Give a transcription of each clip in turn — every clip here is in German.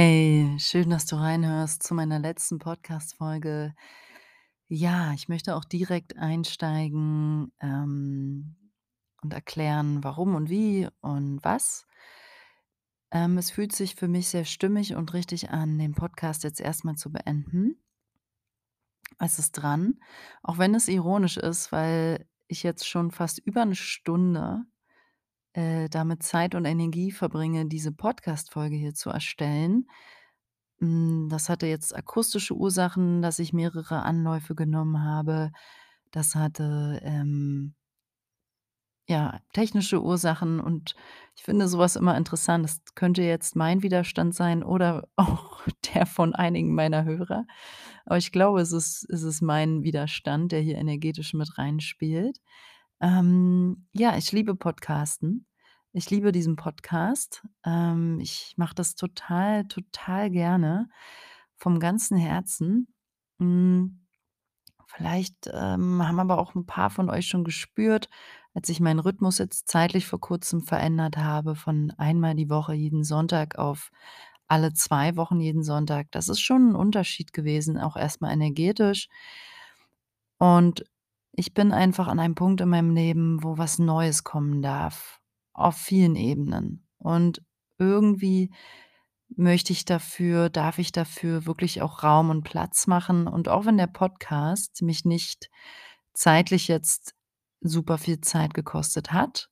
Hey, schön, dass du reinhörst zu meiner letzten Podcast-Folge. Ja, ich möchte auch direkt einsteigen, ähm, und erklären, warum und wie und was. Ähm, es fühlt sich für mich sehr stimmig und richtig an, den Podcast jetzt erst mal zu beenden. Es ist dran, auch wenn es ironisch ist, weil ich jetzt schon fast über 'ne Stunde, äh, damit Zeit und Energie verbringe, diese Podcast-Folge hier zu erstellen. Hm, das hatte jetzt akustische Ursachen, dass ich mehrere Anläufe genommen habe. Das hatte, ähm ja, technische Ursachen und ich finde so was immer interessant. Das könnte jetzt mein Widerstand sein oder auch der von einigen meiner Hörer. Aber ich glaube, es ist es ist mein Widerstand, der hier energetisch mit reinspielt. Ähm, ja, ich liebe Podcasten. Ich liebe diesen Podcast. Ähm, ich mache das total, total gerne vom ganzen Herzen. Hm, vielleicht, ähm, haben aber auch 'n paar von euch schon gespürt, als ich meinen Rhythmus jetzt zeitlich vor Kurzem verändert habe von einmal die Woche jeden Sonntag auf alle 2 Wochen jeden Sonntag. Das ist schon 'n Unterschied gewesen, auch erst mal energetisch. Und ich bin einfach an einem Punkt in meinem Leben, wo was Neues kommen darf, auf vielen Ebenen. Und irgendwie möchte ich dafür darf ich dafür wirklich auch Raum und Platz machen. Und auch wenn der Podcast mich nicht zeitlich jetzt super viel Zeit gekostet hat,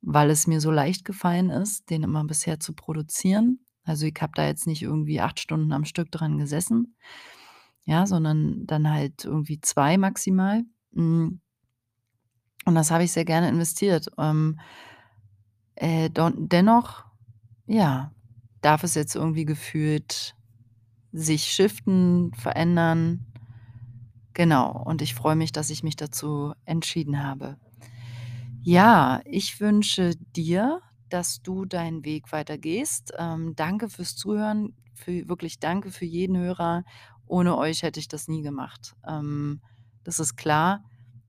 weil es mir so leicht gefallen ist, den immer bisher zu produzieren. Also, ich habe da jetzt nicht irgendwie 8 Stunden am Stück dran gesessen, ja, sondern dann halt irgendwie 2 maximal. Hm und das habe ich sehr gerne investiert. Ähm äh, don dennoch, ja, darf es jetzt irgendwie gefühlt sich shiften, verändern. Genau, und ich freue mich, dass ich mich dazu entschieden habe. Ja, ich wünsche dir, dass du deinen Weg weiter gehst. Ähm, danke fürs Zuhören, für wirklich danke für jeden Hörer. Ohne euch hätte ich das nie gemacht. Ähm, das ist klar.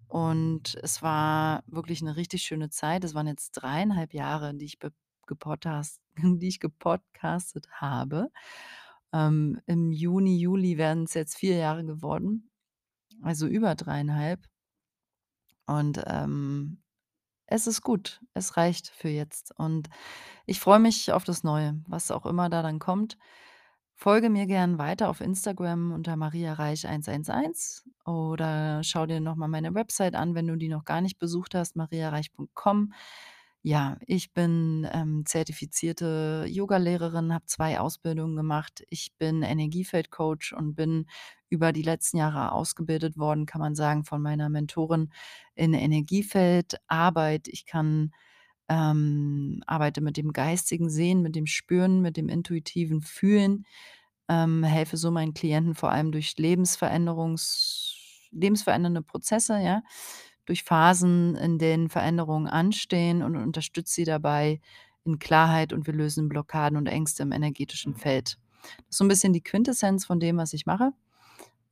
Und es war wirklich 'ne richtig schöne Zeit. Es waren jetzt 3 1/2 Jahre, die ich die ich gepodcastet habe. Ähm, im Juni, Juli werden's jetzt 4 Jahre geworden, also über 3 1/2. Und, ähm, es ist gut. Es reicht für jetzt. Und ich freue mich auf das Neue, was auch immer da dann kommt. Folge mir gern weiter auf Instagram unter Maria Reich 111 oder schau dir noch mal meine Website an, wenn du die noch gar nicht besucht hast, mariareich.com. Ja, ich bin, ähm, zertifizierte Yogalehrerin, habe 2 Ausbildungen gemacht. Ich bin Energiefeldcoach und bin über die letzten Jahre ausgebildet worden, kann man sagen, von meiner Mentorin in Energiefeldarbeit. Ich kann ähm, arbeite mit dem geistigen Sehen, mit dem Spüren, mit dem intuitiven Fühlen, ähm, helfe so meinen Klienten vor allem durch Lebensveränderungs lebensverändernde Prozesse, ja, durch Phasen, in denen Veränderungen anstehen und unterstütze sie dabei in Klarheit und wir lösen Blockaden und Ängste im energetischen Feld. Das ist so 'n bisschen die Quintessenz von dem, was ich mache.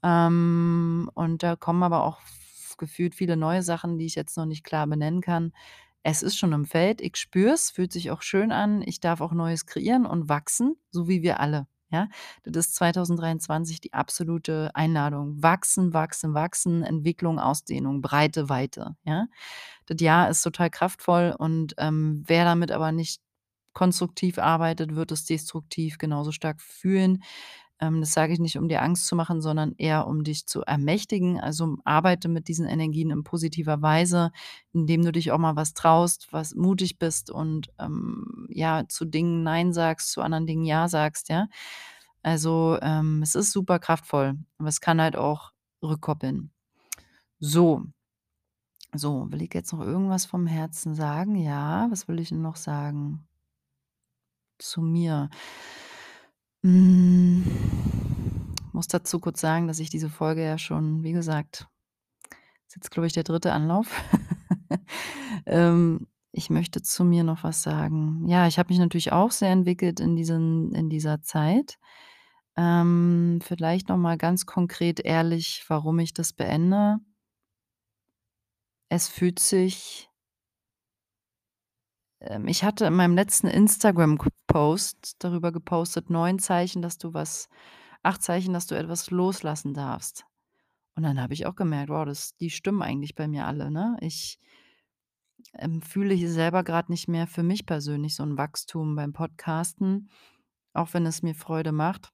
Ähm, und da kommen aber auch gefühlt viele neue Sachen, die ich jetzt noch nicht klar benennen kann. Es ist schon im Feld. Ich spüre es, fühlt sich auch schön an. Ich darf auch Neues kreieren und wachsen, so wie wir alle, ja? Das ist 2023 die absolute Einladung. Wachsen, wachsen, wachsen, Entwicklung, Ausdehnung, Breite, Weite, ja? Das Jahr ist total kraftvoll und, ähm, wer damit aber nicht konstruktiv arbeitet, wird es destruktiv genauso stark fühlen. Ähm, das sage ich nicht, um dir Angst zu machen, sondern eher, um dich zu ermächtigen. Also, arbeite mit diesen Energien in positiver Weise, indem du dich auch mal was traust, was mutig bist und, ähm, ja, zu Dingen nein sagst, zu anderen Dingen ja sagst, ja? Also, ähm, es ist super kraftvoll, aber es kann halt auch rückkoppeln. So. So, will ich jetzt noch irgendwas vom Herzen sagen? Ja, was will ich 'n noch sagen? Zu mir. Hm, muss dazu kurz sagen, dass ich diese Folge ja schon, wie gesagt ist jetzt, glaube ich, der 3. Anlauf. Ähm, ich möchte zu mir noch was sagen. Ja, ich habe mich natürlich auch sehr entwickelt in diesen in dieser Zeit. Ähm, vielleicht noch mal ganz konkret ehrlich, warum ich das beende. Es fühlt sich Ähm, ich hatte in meinem letzten Instagram k Post darüber gepostet: „9 Zeichen, dass du was 8 Zeichen, dass du etwas loslassen darfst.“ Und dann habe ich auch gemerkt: „Wow, das die stimmen eigentlich bei mir alle“, ne? Ich ähm, fühle hier selber grad nicht mehr für mich persönlich so 'n Wachstum beim Podcasten, auch wenn es mir Freude macht.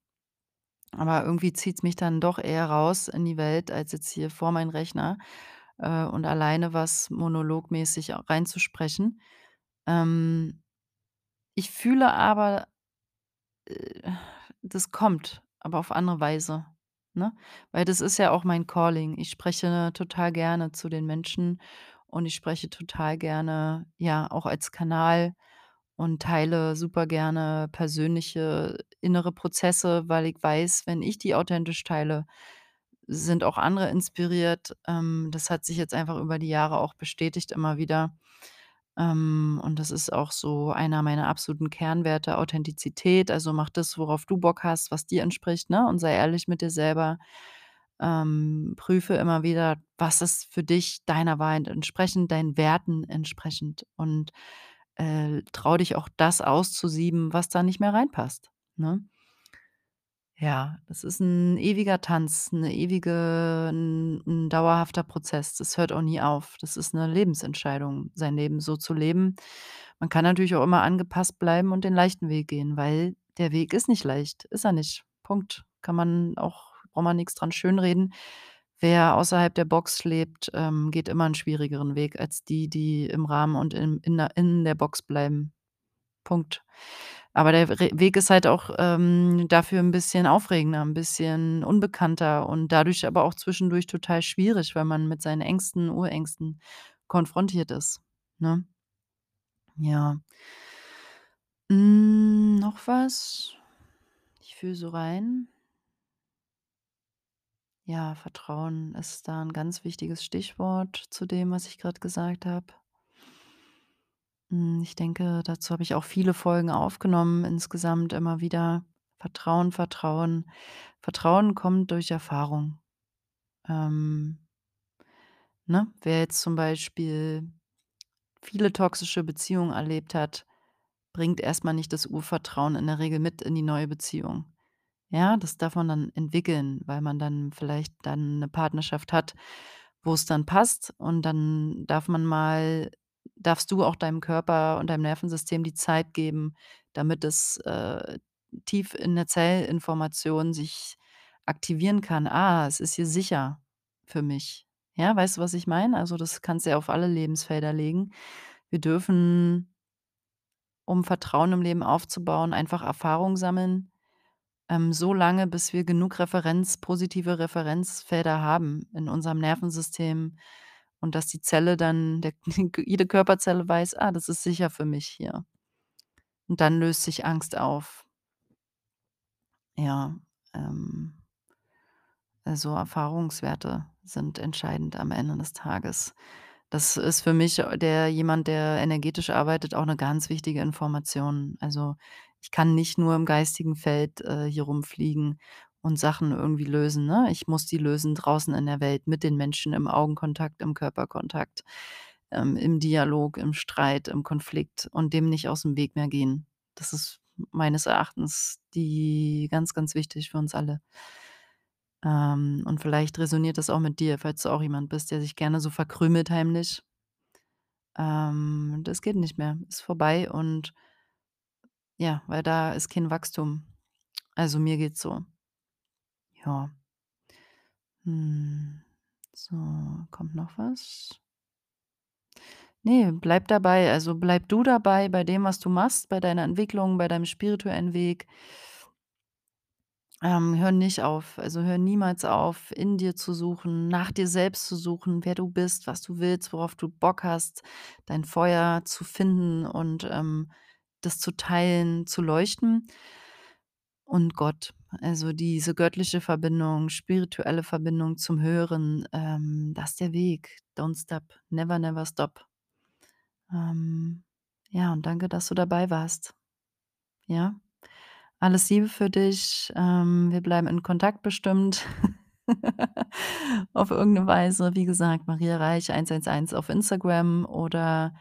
Aber irgendwie zieht's mich dann doch eher raus in die Welt als jetzt hier vor meinen Rechner, äh, und alleine was monologmäßig reinzusprechen. Ähm, ich fühle aber äh, das kommt, aber auf andere Weise, ne? Weil das ist ja auch mein Calling. Ich spreche total gerne zu den Menschen und ich spreche total gerne, ja, auch als Kanal und teile super gerne persönliche innere Prozesse, weil ich weiß, wenn ich die authentisch teile, sind auch andere inspiriert. Ähm, das hat sich jetzt einfach über die Jahre auch bestätigt immer wieder. Ähm, und das ist auch so einer meiner absoluten Kernwerte, Authentizität. Also, mach das, worauf du Bock hast, was dir entspricht, ne, und sei ehrlich mit dir selber. Ähm, prüfe immer wieder, was ist für dich deiner Wahrheit entsprechend, deinen Werten entsprechend und, äh, trau dich auch das auszusieben, was da nicht mehr reinpasst, ne? Ja, das ist 'n ewiger Tanz, 'ne ewige 'n 'n dauerhafter Prozess. Das hört auch nie auf. Das ist 'ne Lebensentscheidung, sein Leben so zu leben. Man kann natürlich auch immer angepasst bleiben und den leichten Weg gehen, weil der Weg ist nicht leicht. Ist er nicht. Punkt. Kann man auch braucht man nix dran schönreden. Wer außerhalb der Box lebt, ähm, geht immer 'n schwierigeren Weg als die, die im Rahmen und im in in der Box bleiben. Punkt. Aber der Weg ist halt auch, ähm, dafür 'n bisschen aufregender, 'n bisschen unbekannter und dadurch aber auch zwischendurch total schwierig, weil man mit seinen Ängsten, Urängsten konfrontiert ist, ne? Ja. Hm, noch was? Ich fühle so rein. Ja, Vertrauen ist da 'n ganz wichtiges Stichwort zu dem, was ich grad gesagt habe. Hm, ich denke, dazu habe ich auch viele Folgen aufgenommen insgesamt immer wieder. Vertrauen, Vertrauen. Vertrauen kommt durch Erfahrung. Ähm ne, wer jetzt zum Beispiel viele toxische Beziehungen erlebt hat, bringt erst mal nicht das Urvertrauen in der Regel mit in die neue Beziehung. Ja, das darf man dann entwickeln, weil man dann vielleicht dann 'ne Partnerschaft hat, wo's dann passt und dann darf man mal darfst du auch deinem Körper und deinem Nervensystem die Zeit geben, damit es, äh, tief in der Zellinformation sich aktivieren kann: „Ah, es ist hier sicher für mich.“ Ja, weißt du, was ich meine? Also, das kannst du ja auf alle Lebensfelder legen. Wir dürfen um Vertrauen im Leben aufzubauen, einfach Erfahrung sammeln, ähm, so lange, bis wir genug Referenz positive Referenzfelder haben in unserem Nervensystem und dass die Zelle dann der jede Körperzelle weiß: „Ah, das ist sicher für mich hier.“ Und dann löst sich Angst auf. Ja, ähm also, Erfahrungswerte sind entscheidend am Ende des Tages. Das ist für mich, der jemand, der energetisch arbeitet, auch 'ne ganz wichtige Information. Also, ich kann nicht nur im geistigen Feld, äh, hier rumfliegen und Sachen irgendwie lösen, ne? Ich muss die lösen draußen in der Welt mit den Menschen im Augenkontakt, im Körperkontakt, ähm, im Dialog, im Streit, im Konflikt und dem nicht aus'm Weg mehr gehen. Das ist meines Erachtens die ganz, ganz wichtig für uns alle. Ähm, und vielleicht resoniert das auch mit dir, falls du auch jemand bist, der sich gerne so verkrümelt heimlich. Ähm, das geht nicht mehr, ist vorbei und ja, weil da ist kein Wachstum. Also, mir geht's so. Ja. Hm, so, kommt noch was? Ne, bleib dabei. Also, bleib du dabei bei dem, was du machst, bei deiner Entwicklung, bei deinem spirituellen Weg. Ähm, hör nicht auf. Also, hör niemals auf, in dir zu suchen, nach dir selbst zu suchen, wer du bist, was du willst, worauf du Bock hast, dein Feuer zu finden und, ähm, das zu teilen, zu leuchten. Und Gott, also, diese göttliche Verbindung, spirituelle Verbindung zum Höheren, ähm, das ist der Weg. Don't stop, never, never stop. Ähm, ja, und danke, dass du dabei warst. Ja? Alles Liebe für dich. Ähm, wir bleiben in Kontakt bestimmt auf irgend 'ne Weise. Wie gesagt, Maria Reich 111 auf Instagram oder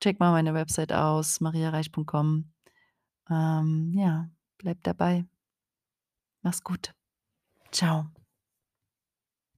check mal meine Website aus, mariareich.com. Ähm, ja, bleib dabei. Mach's gut. Tschau.